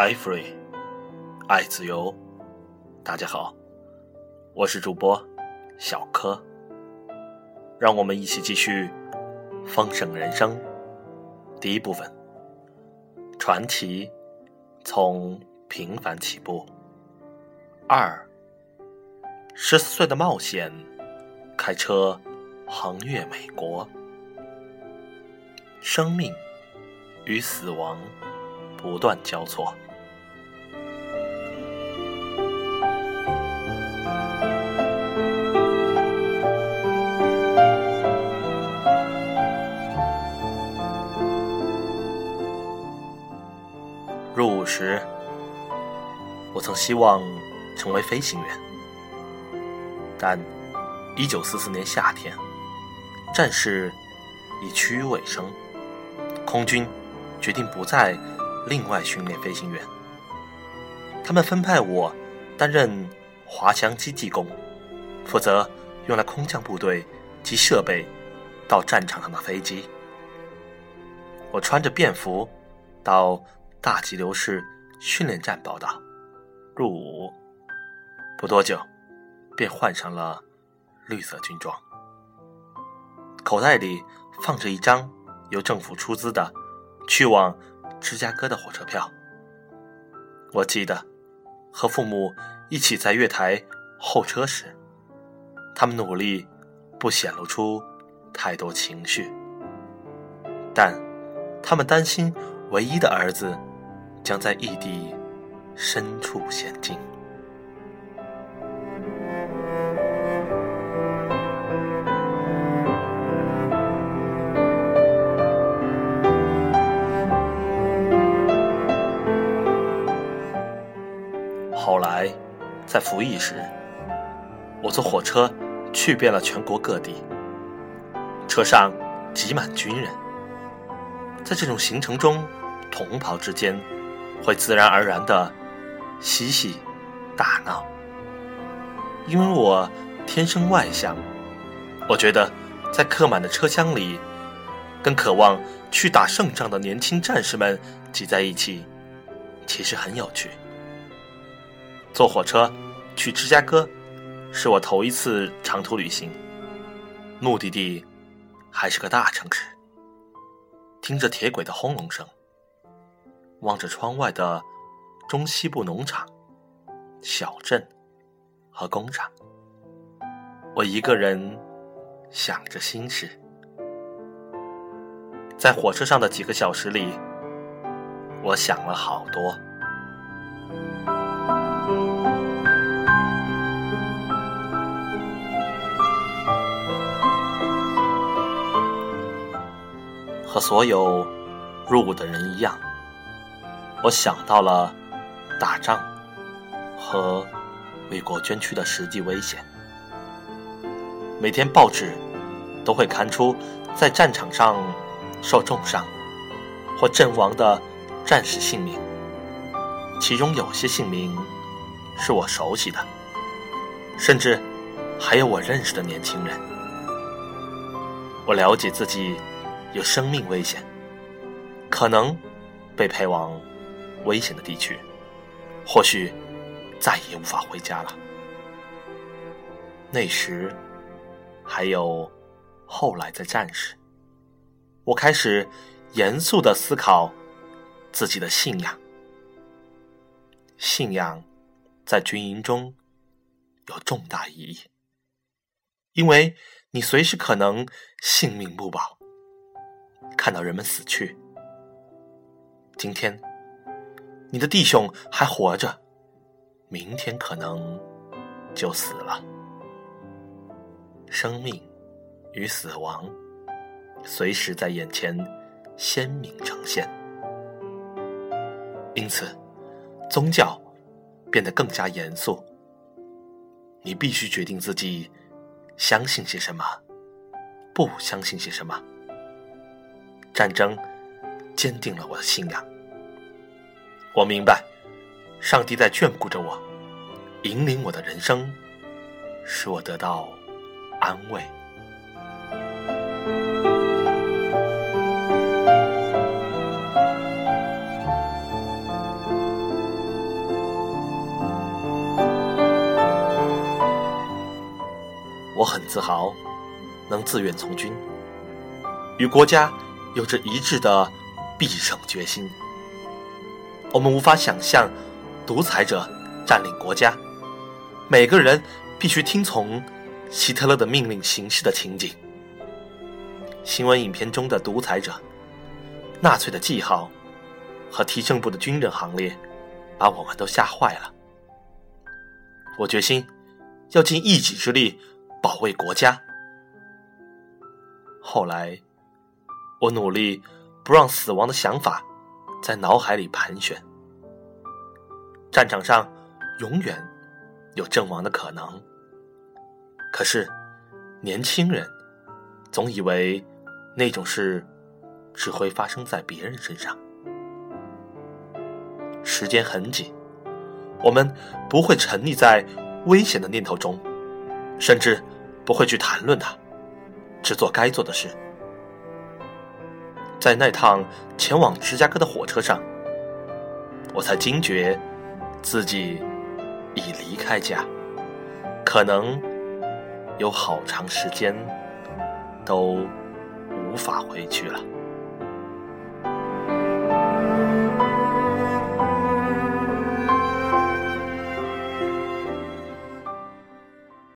爱 free，爱自由。大家好，我是主播小柯。让我们一起继续《丰盛人生》第一部分：传奇从平凡起步。二，十四岁的冒险，开车横越美国。生命与死亡不断交错。入伍时，我曾希望成为飞行员，但1944年夏天，战事已趋于尾声，空军决定不再另外训练飞行员，他们分派我担任滑翔机技工，负责用来空降部队及设备到战场上的飞机。我穿着便服到。大急流市训练站报道，入伍不多久，便换上了绿色军装，口袋里放着一张由政府出资的去往芝加哥的火车票。我记得和父母一起在月台候车时，他们努力不显露出太多情绪，但他们担心唯一的儿子。将在异地深处险境。后来，在服役时，我坐火车去遍了全国各地，车上挤满军人，在这种行程中，同袍之间。会自然而然的嬉戏打闹，因为我天生外向，我觉得在客满的车厢里，跟渴望去打胜仗的年轻战士们挤在一起，其实很有趣。坐火车去芝加哥，是我头一次长途旅行，目的地还是个大城市，听着铁轨的轰隆声。望着窗外的中西部农场、小镇和工厂，我一个人想着心事。在火车上的几个小时里，我想了好多。和所有入伍的人一样。我想到了打仗和为国捐躯的实际危险。每天报纸都会刊出在战场上受重伤或阵亡的战士姓名，其中有些姓名是我熟悉的，甚至还有我认识的年轻人。我了解自己有生命危险，可能被派往。危险的地区，或许再也无法回家了。那时，还有后来的战士，我开始严肃的思考自己的信仰。信仰在军营中有重大意义，因为你随时可能性命不保，看到人们死去。今天。你的弟兄还活着，明天可能就死了。生命与死亡随时在眼前鲜明呈现，因此宗教变得更加严肃。你必须决定自己相信些什么，不相信些什么。战争坚定了我的信仰。我明白上帝在眷顾着我引领我的人生使我得到安慰。我很自豪能自愿从军与国家有着一致的必胜决心。我们无法想象独裁者占领国家，每个人必须听从希特勒的命令行事的情景。新闻影片中的独裁者、纳粹的记号和提升部的军人行列，把我们都吓坏了。我决心要尽一己之力保卫国家。后来，我努力不让死亡的想法在脑海里盘旋。战场上永远有阵亡的可能，可是年轻人总以为那种事只会发生在别人身上。时间很紧。我们不会沉溺在危险的念头中，甚至不会去谈论它，只做该做的事。在那趟前往芝加哥的火车上，我才惊觉自己已离开家，可能有好长时间都无法回去了。